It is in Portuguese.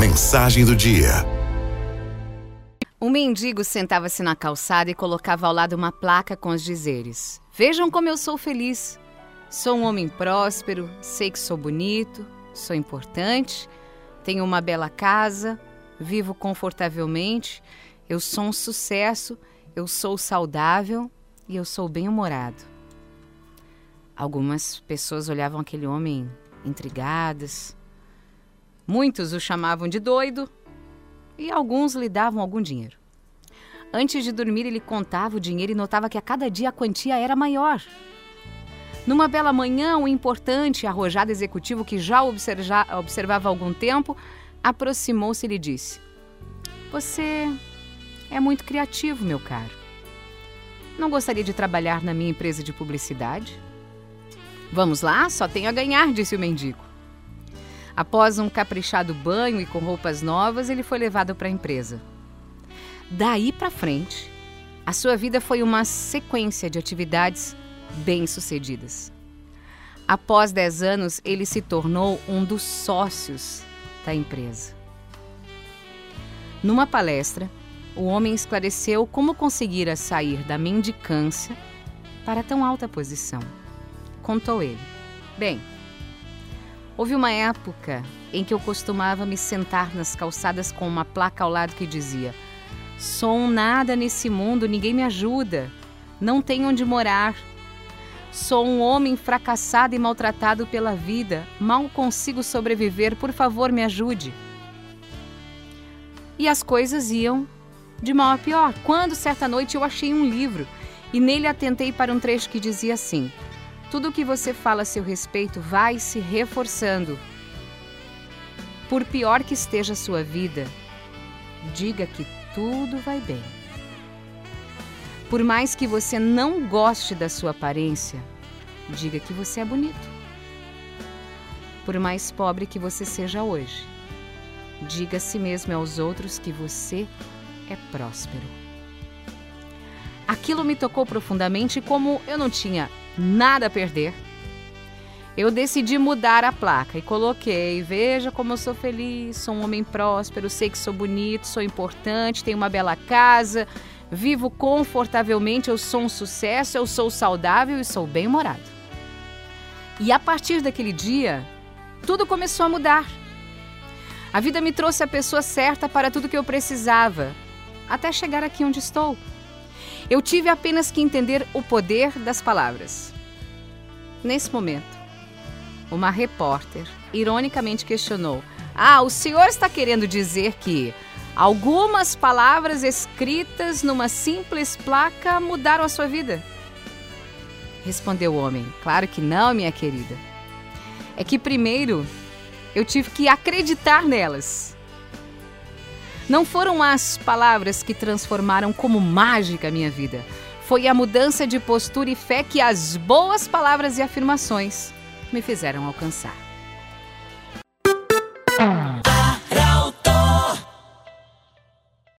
Mensagem do dia. Um mendigo sentava-se na calçada e colocava ao lado uma placa com os dizeres: Vejam como eu sou feliz. Sou um homem próspero, sei que sou bonito, sou importante, tenho uma bela casa, vivo confortavelmente, eu sou um sucesso, eu sou saudável e eu sou bem-humorado. Algumas pessoas olhavam aquele homem intrigadas. Muitos o chamavam de doido e alguns lhe davam algum dinheiro. Antes de dormir, ele contava o dinheiro e notava que a cada dia a quantia era maior. Numa bela manhã, um importante e arrojado executivo que já observa, observava há algum tempo aproximou-se e lhe disse: Você é muito criativo, meu caro. Não gostaria de trabalhar na minha empresa de publicidade? Vamos lá, só tenho a ganhar, disse o mendigo. Após um caprichado banho e com roupas novas, ele foi levado para a empresa. Daí para frente, a sua vida foi uma sequência de atividades bem-sucedidas. Após 10 anos, ele se tornou um dos sócios da empresa. Numa palestra, o homem esclareceu como conseguira sair da mendicância para tão alta posição. Contou ele. Bem, houve uma época em que eu costumava me sentar nas calçadas com uma placa ao lado que dizia: Sou nada nesse mundo, ninguém me ajuda, não tenho onde morar. Sou um homem fracassado e maltratado pela vida, mal consigo sobreviver, por favor, me ajude. E as coisas iam de mal a pior. Quando certa noite eu achei um livro e nele atentei para um trecho que dizia assim: tudo o que você fala a seu respeito vai se reforçando. Por pior que esteja a sua vida, diga que tudo vai bem. Por mais que você não goste da sua aparência, diga que você é bonito. Por mais pobre que você seja hoje, diga a si mesmo e aos outros que você é próspero. Aquilo me tocou profundamente como eu não tinha nada a perder, eu decidi mudar a placa e coloquei: Veja como eu sou feliz, sou um homem próspero, sei que sou bonito, sou importante, tenho uma bela casa, vivo confortavelmente, eu sou um sucesso, eu sou saudável e sou bem-humorado. E a partir daquele dia, tudo começou a mudar. A vida me trouxe a pessoa certa para tudo que eu precisava, até chegar aqui onde estou. Eu tive apenas que entender o poder das palavras. Nesse momento, uma repórter ironicamente questionou: Ah, o senhor está querendo dizer que algumas palavras escritas numa simples placa mudaram a sua vida? Respondeu o homem: Claro que não, minha querida. É que primeiro eu tive que acreditar nelas. Não foram as palavras que transformaram como mágica a minha vida. Foi a mudança de postura e fé que as boas palavras e afirmações me fizeram alcançar.